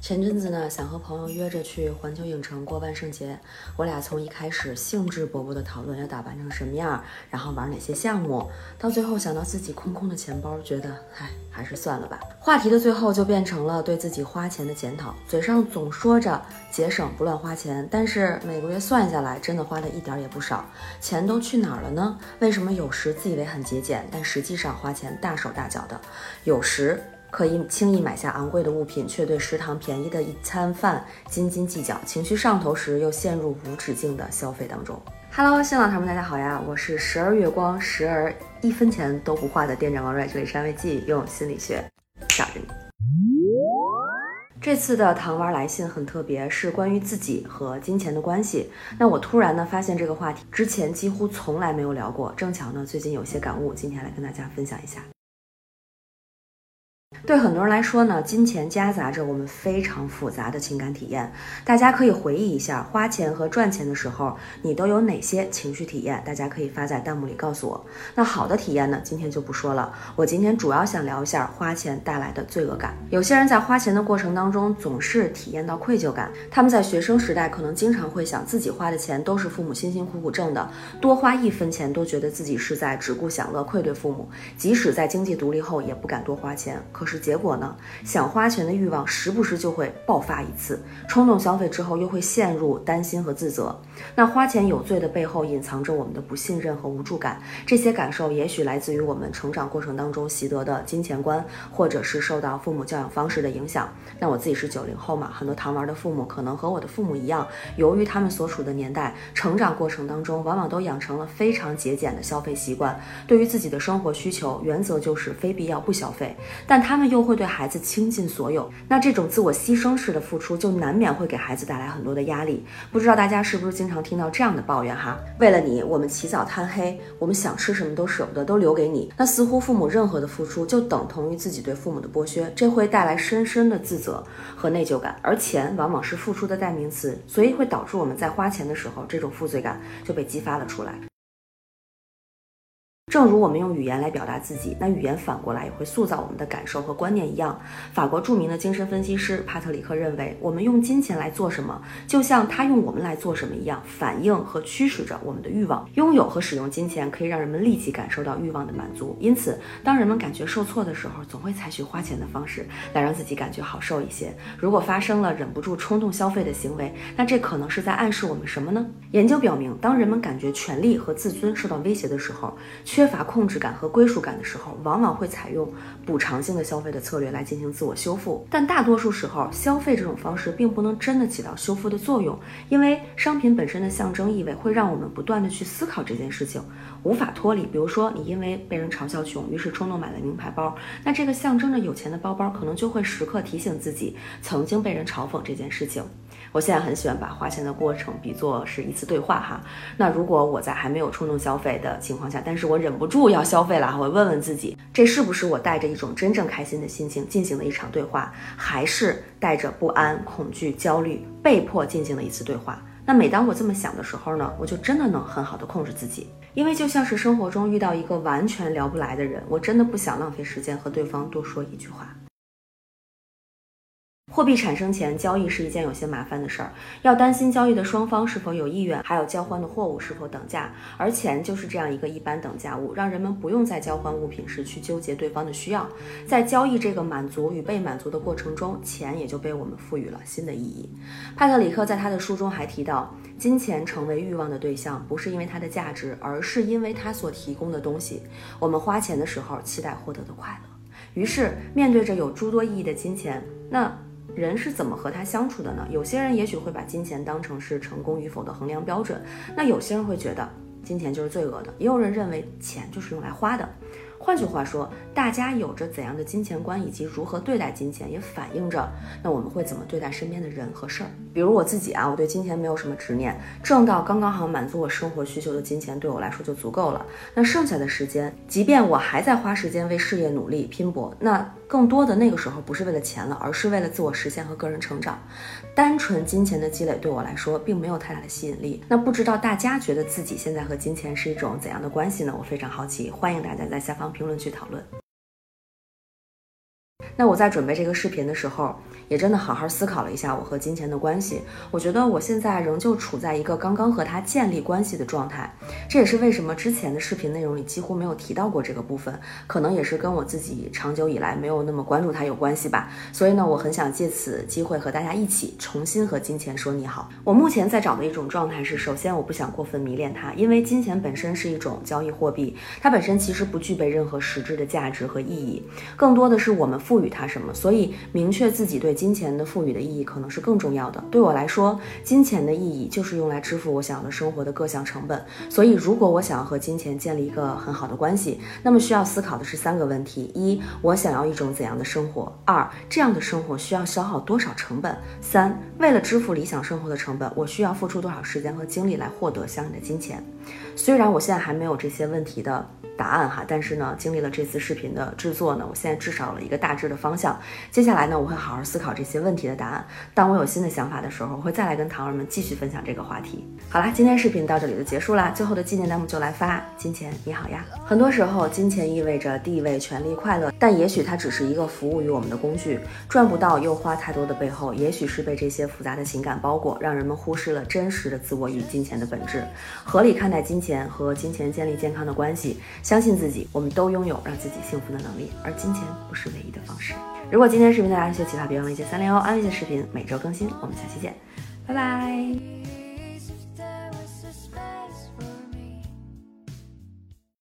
前阵子呢，想和朋友约着去环球影城过万圣节。我俩从一开始兴致勃勃地讨论要打扮成什么样，然后玩哪些项目，到最后想到自己空空的钱包，觉得唉，还是算了吧。话题的最后就变成了对自己花钱的检讨。嘴上总说着节省不乱花钱，但是每个月算下来，真的花的一点也不少。钱都去哪儿了呢？为什么有时自以为很节俭，但实际上花钱大手大脚的？有时。可以轻易买下昂贵的物品，却对食堂便宜的一餐饭斤斤计较，情绪上头时又陷入无止境的消费当中。Hello，新老铁们，大家好呀！我是时而月光，时而一分钱都不花的店长王瑞，这里是安慰剂，用心理学吓着你。这次的糖丸来信很特别，是关于自己和金钱的关系。那我突然呢发现这个话题之前几乎从来没有聊过，正巧呢最近有些感悟，今天来跟大家分享一下。对很多人来说呢，金钱夹杂着我们非常复杂的情感体验。大家可以回忆一下，花钱和赚钱的时候，你都有哪些情绪体验？大家可以发在弹幕里告诉我。那好的体验呢，今天就不说了。我今天主要想聊一下花钱带来的罪恶感。有些人在花钱的过程当中，总是体验到愧疚感。他们在学生时代可能经常会想，自己花的钱都是父母辛辛苦苦挣的，多花一分钱都觉得自己是在只顾享乐，愧对父母。即使在经济独立后，也不敢多花钱。可是是结果呢？想花钱的欲望时不时就会爆发一次，冲动消费之后又会陷入担心和自责。那花钱有罪的背后隐藏着我们的不信任和无助感，这些感受也许来自于我们成长过程当中习得的金钱观，或者是受到父母教养方式的影响。那我自己是九零后嘛，很多糖丸的父母可能和我的父母一样，由于他们所处的年代，成长过程当中往往都养成了非常节俭的消费习惯，对于自己的生活需求，原则就是非必要不消费，但他们又会。对孩子倾尽所有，那这种自我牺牲式的付出，就难免会给孩子带来很多的压力。不知道大家是不是经常听到这样的抱怨哈？为了你，我们起早贪黑，我们想吃什么都舍不得，都留给你。那似乎父母任何的付出，就等同于自己对父母的剥削，这会带来深深的自责和内疚感。而钱往往是付出的代名词，所以会导致我们在花钱的时候，这种负罪感就被激发了出来。正如我们用语言来表达自己，那语言反过来也会塑造我们的感受和观念一样。法国著名的精神分析师帕特里克认为，我们用金钱来做什么，就像他用我们来做什么一样，反映和驱使着我们的欲望。拥有和使用金钱可以让人们立即感受到欲望的满足，因此，当人们感觉受挫的时候，总会采取花钱的方式来让自己感觉好受一些。如果发生了忍不住冲动消费的行为，那这可能是在暗示我们什么呢？研究表明，当人们感觉权利和自尊受到威胁的时候，缺乏控制感和归属感的时候，往往会采用补偿性的消费的策略来进行自我修复。但大多数时候，消费这种方式并不能真的起到修复的作用，因为商品本身的象征意味会让我们不断的去思考这件事情，无法脱离。比如说，你因为被人嘲笑穷，于是冲动买了名牌包，那这个象征着有钱的包包，可能就会时刻提醒自己曾经被人嘲讽这件事情。我现在很喜欢把花钱的过程比作是一次对话哈。那如果我在还没有冲动消费的情况下，但是我忍不住要消费了，我问问自己，这是不是我带着一种真正开心的心情进行了一场对话，还是带着不安、恐惧、焦虑被迫进行了一次对话？那每当我这么想的时候呢，我就真的能很好的控制自己，因为就像是生活中遇到一个完全聊不来的人，我真的不想浪费时间和对方多说一句话。货币产生前，交易是一件有些麻烦的事儿，要担心交易的双方是否有意愿，还有交换的货物是否等价。而钱就是这样一个一般等价物，让人们不用在交换物品时去纠结对方的需要。在交易这个满足与被满足的过程中，钱也就被我们赋予了新的意义。帕特里克在他的书中还提到，金钱成为欲望的对象，不是因为它的价值，而是因为它所提供的东西。我们花钱的时候，期待获得的快乐。于是，面对着有诸多意义的金钱，那。人是怎么和他相处的呢？有些人也许会把金钱当成是成功与否的衡量标准，那有些人会觉得金钱就是罪恶的，也有人认为钱就是用来花的。换句话说，大家有着怎样的金钱观，以及如何对待金钱，也反映着那我们会怎么对待身边的人和事儿。比如我自己啊，我对金钱没有什么执念，挣到刚刚好满足我生活需求的金钱，对我来说就足够了。那剩下的时间，即便我还在花时间为事业努力拼搏，那更多的那个时候不是为了钱了，而是为了自我实现和个人成长。单纯金钱的积累对我来说并没有太大的吸引力。那不知道大家觉得自己现在和金钱是一种怎样的关系呢？我非常好奇，欢迎大家在下方。评论区讨论。那我在准备这个视频的时候，也真的好好思考了一下我和金钱的关系。我觉得我现在仍旧处在一个刚刚和他建立关系的状态，这也是为什么之前的视频内容里几乎没有提到过这个部分，可能也是跟我自己长久以来没有那么关注他有关系吧。所以呢，我很想借此机会和大家一起重新和金钱说你好。我目前在找的一种状态是，首先我不想过分迷恋它，因为金钱本身是一种交易货币，它本身其实不具备任何实质的价值和意义，更多的是我们赋予。它什么？所以明确自己对金钱的赋予的意义，可能是更重要的。对我来说，金钱的意义就是用来支付我想要的生活的各项成本。所以，如果我想要和金钱建立一个很好的关系，那么需要思考的是三个问题：一，我想要一种怎样的生活？二，这样的生活需要消耗多少成本？三，为了支付理想生活的成本，我需要付出多少时间和精力来获得相应的金钱？虽然我现在还没有这些问题的。答案哈，但是呢，经历了这次视频的制作呢，我现在至少了一个大致的方向。接下来呢，我会好好思考这些问题的答案。当我有新的想法的时候，我会再来跟糖儿们继续分享这个话题。好啦，今天视频到这里就结束啦。最后的纪念弹幕就来发：金钱你好呀。很多时候，金钱意味着地位、权力、快乐，但也许它只是一个服务于我们的工具。赚不到又花太多的背后，也许是被这些复杂的情感包裹，让人们忽视了真实的自我与金钱的本质。合理看待金钱和金钱建立健康的关系。相信自己，我们都拥有让自己幸福的能力，而金钱不是唯一的方式。如果今天视频大家有些启发，别忘了一键三连哦！安利的视频每周更新，我们下期见，拜拜。